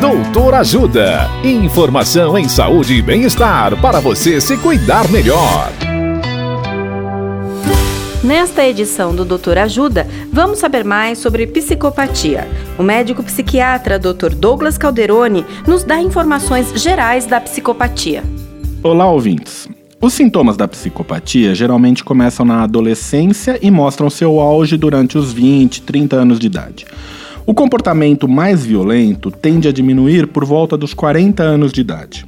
Doutor Ajuda. Informação em saúde e bem-estar para você se cuidar melhor. Nesta edição do Doutor Ajuda, vamos saber mais sobre psicopatia. O médico psiquiatra Dr. Douglas Calderoni nos dá informações gerais da psicopatia. Olá, ouvintes. Os sintomas da psicopatia geralmente começam na adolescência e mostram seu auge durante os 20, 30 anos de idade. O comportamento mais violento tende a diminuir por volta dos 40 anos de idade.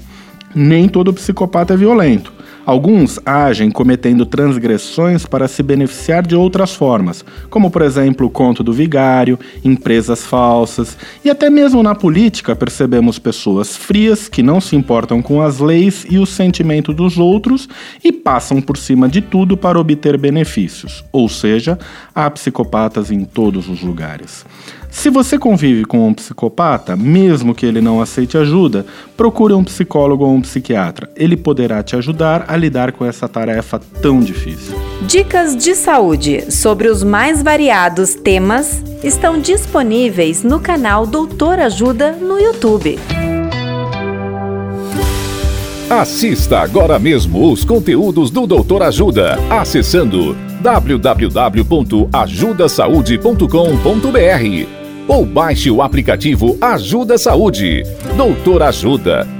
Nem todo psicopata é violento. Alguns agem cometendo transgressões para se beneficiar de outras formas, como por exemplo o conto do vigário, empresas falsas, e até mesmo na política percebemos pessoas frias que não se importam com as leis e o sentimento dos outros e passam por cima de tudo para obter benefícios. Ou seja, há psicopatas em todos os lugares. Se você convive com um psicopata, mesmo que ele não aceite ajuda, procure um psicólogo ou um psiquiatra. Ele poderá te ajudar a lidar com essa tarefa tão difícil. Dicas de saúde sobre os mais variados temas estão disponíveis no canal Doutor Ajuda no YouTube. Assista agora mesmo os conteúdos do Doutor Ajuda, acessando www.ajudasaude.com.br ou baixe o aplicativo Ajuda Saúde. Doutor Ajuda.